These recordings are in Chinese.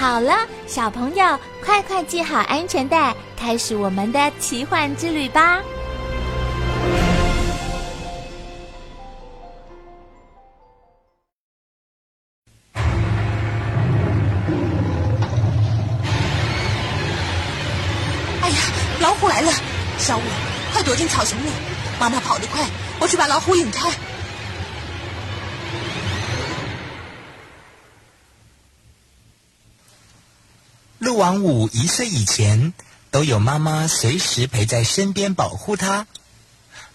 好了，小朋友，快快系好安全带，开始我们的奇幻之旅吧！哎呀，老虎来了！小五，快躲进草丛里！妈妈跑得快，我去把老虎引开。鹿王五一岁以前，都有妈妈随时陪在身边保护他；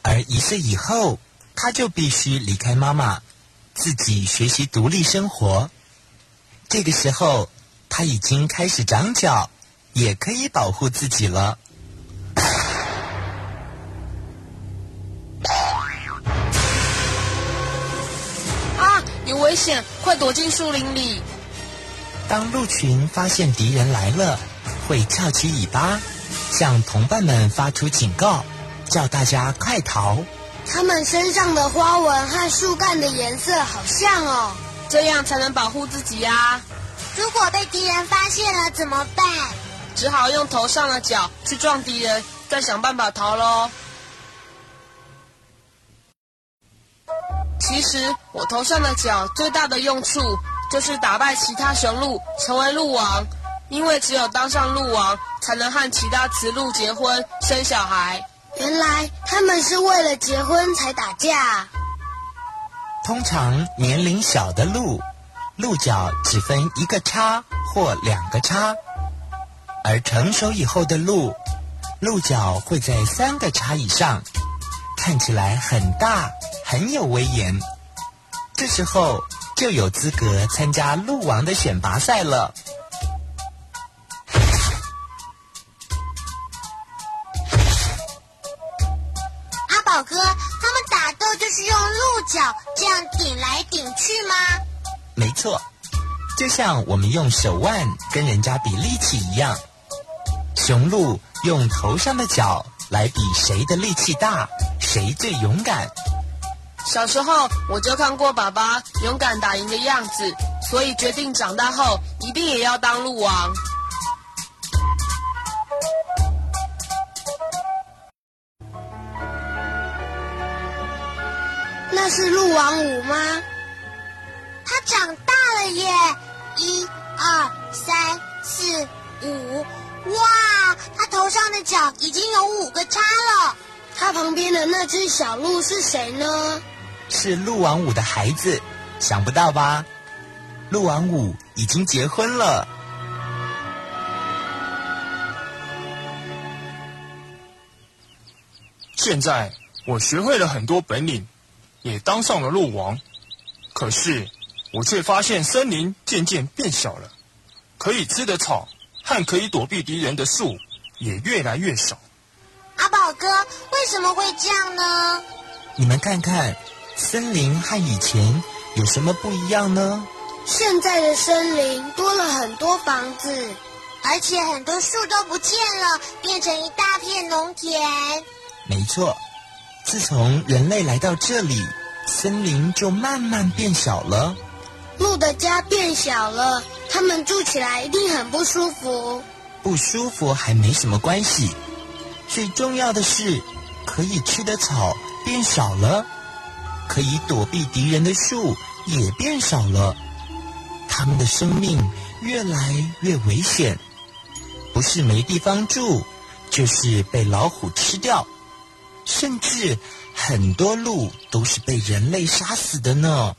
而一岁以后，他就必须离开妈妈，自己学习独立生活。这个时候，他已经开始长脚，也可以保护自己了。啊，有危险！快躲进树林里！当鹿群发现敌人来了，会翘起尾巴，向同伴们发出警告，叫大家快逃。它们身上的花纹和树干的颜色好像哦，这样才能保护自己呀。如果被敌人发现了怎么办？只好用头上的角去撞敌人，再想办法逃喽。其实我头上的角最大的用处就是打败其他雄鹿，成为鹿王。因为只有当上鹿王，才能和其他雌鹿结婚生小孩。原来他们是为了结婚才打架。通常年龄小的鹿，鹿角只分一个叉或两个叉，而成熟以后的鹿，鹿角会在三个叉以上，看起来很大，很有威严。这时候就有资格参加鹿王的选拔赛了。阿宝哥，他们打斗就是用鹿角这样顶来顶去吗？没错，就像我们用手腕跟人家比力气一样，雄鹿用头上的角来比谁的力气大，谁最勇敢。小时候我就看过爸爸勇敢打赢的样子，所以决定长大后一定也要当鹿王。那是鹿王舞吗？他长大了耶！一、二、三、四、五，哇！他头上的角已经有五个叉了。他旁边的那只小鹿是谁呢？是鹿王五的孩子，想不到吧？鹿王五已经结婚了。现在我学会了很多本领，也当上了鹿王。可是我却发现森林渐渐变小了，可以吃的草和可以躲避敌人的树也越来越少。阿宝哥，为什么会这样呢？你们看看，森林和以前有什么不一样呢？现在的森林多了很多房子，而且很多树都不见了，变成一大片农田。没错，自从人类来到这里，森林就慢慢变小了。鹿的家变小了，它们住起来一定很不舒服。不舒服还没什么关系，最重要的是，可以吃的草变少了，可以躲避敌人的树也变少了，他们的生命越来越危险，不是没地方住，就是被老虎吃掉，甚至很多鹿都是被人类杀死的呢。